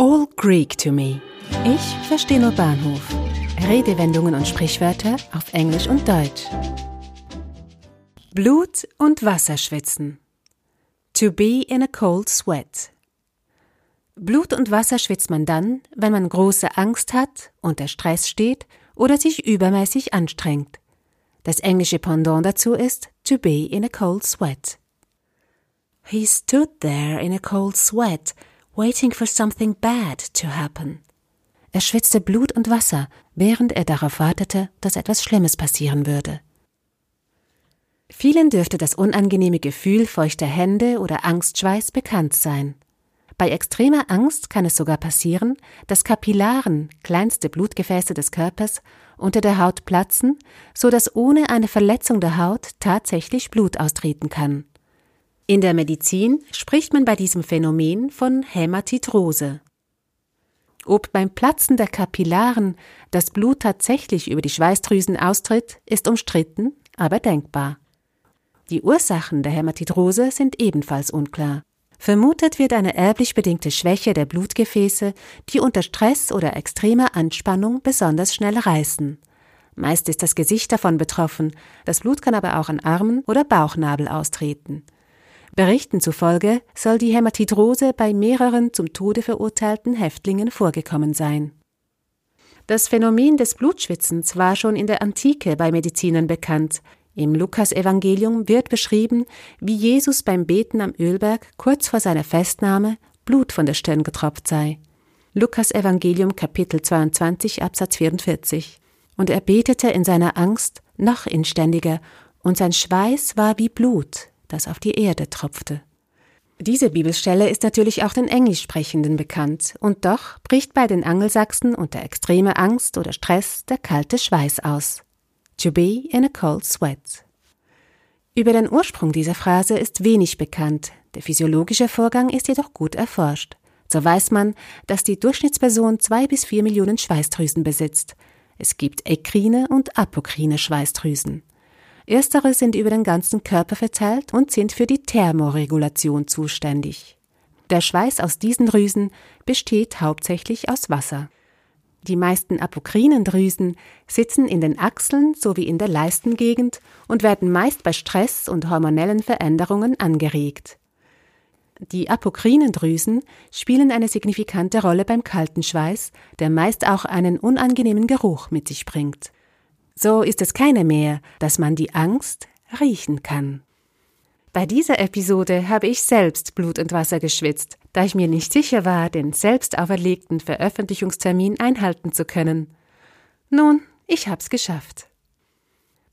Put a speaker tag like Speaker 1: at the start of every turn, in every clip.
Speaker 1: All Greek to me. Ich verstehe nur Bahnhof. Redewendungen und Sprichwörter auf Englisch und Deutsch. Blut und Wasser schwitzen. To be in a cold sweat. Blut und Wasser schwitzt man dann, wenn man große Angst hat, unter Stress steht oder sich übermäßig anstrengt. Das englische Pendant dazu ist to be in a cold sweat. He stood there in a cold sweat, waiting for something bad to happen. Er schwitzte Blut und Wasser, während er darauf wartete, dass etwas Schlimmes passieren würde. Vielen dürfte das unangenehme Gefühl feuchter Hände oder Angstschweiß bekannt sein. Bei extremer Angst kann es sogar passieren, dass Kapillaren, kleinste Blutgefäße des Körpers, unter der Haut platzen, so dass ohne eine Verletzung der Haut tatsächlich Blut austreten kann. In der Medizin spricht man bei diesem Phänomen von Hämatitrose. Ob beim Platzen der Kapillaren das Blut tatsächlich über die Schweißdrüsen austritt, ist umstritten, aber denkbar. Die Ursachen der Hämatitrose sind ebenfalls unklar. Vermutet wird eine erblich bedingte Schwäche der Blutgefäße, die unter Stress oder extremer Anspannung besonders schnell reißen. Meist ist das Gesicht davon betroffen, das Blut kann aber auch an Armen oder Bauchnabel austreten. Berichten zufolge soll die Hämatidrose bei mehreren zum Tode verurteilten Häftlingen vorgekommen sein. Das Phänomen des Blutschwitzens war schon in der Antike bei Medizinern bekannt, im Lukasevangelium wird beschrieben, wie Jesus beim Beten am Ölberg kurz vor seiner Festnahme Blut von der Stirn getropft sei. Lukas Evangelium Kapitel 22 Absatz 44. Und er betete in seiner Angst noch inständiger, und sein Schweiß war wie Blut, das auf die Erde tropfte. Diese Bibelstelle ist natürlich auch den Englischsprechenden bekannt, und doch bricht bei den Angelsachsen unter extremer Angst oder Stress der kalte Schweiß aus. To be in a cold sweat. Über den Ursprung dieser Phrase ist wenig bekannt, der physiologische Vorgang ist jedoch gut erforscht. So weiß man, dass die Durchschnittsperson zwei bis vier Millionen Schweißdrüsen besitzt. Es gibt ekrine und apokrine Schweißdrüsen. Erstere sind über den ganzen Körper verteilt und sind für die Thermoregulation zuständig. Der Schweiß aus diesen Drüsen besteht hauptsächlich aus Wasser. Die meisten apokrinen Drüsen sitzen in den Achseln sowie in der Leistengegend und werden meist bei Stress und hormonellen Veränderungen angeregt. Die apokrinen Drüsen spielen eine signifikante Rolle beim kalten Schweiß, der meist auch einen unangenehmen Geruch mit sich bringt. So ist es keine mehr, dass man die Angst riechen kann. Bei dieser Episode habe ich selbst Blut und Wasser geschwitzt, da ich mir nicht sicher war, den selbst auferlegten Veröffentlichungstermin einhalten zu können. Nun, ich hab's geschafft.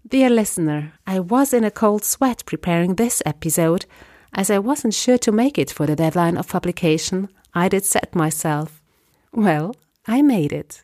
Speaker 1: Dear listener, I was in a cold sweat preparing this episode, as I wasn't sure to make it for the deadline of publication I did set myself. Well, I made it.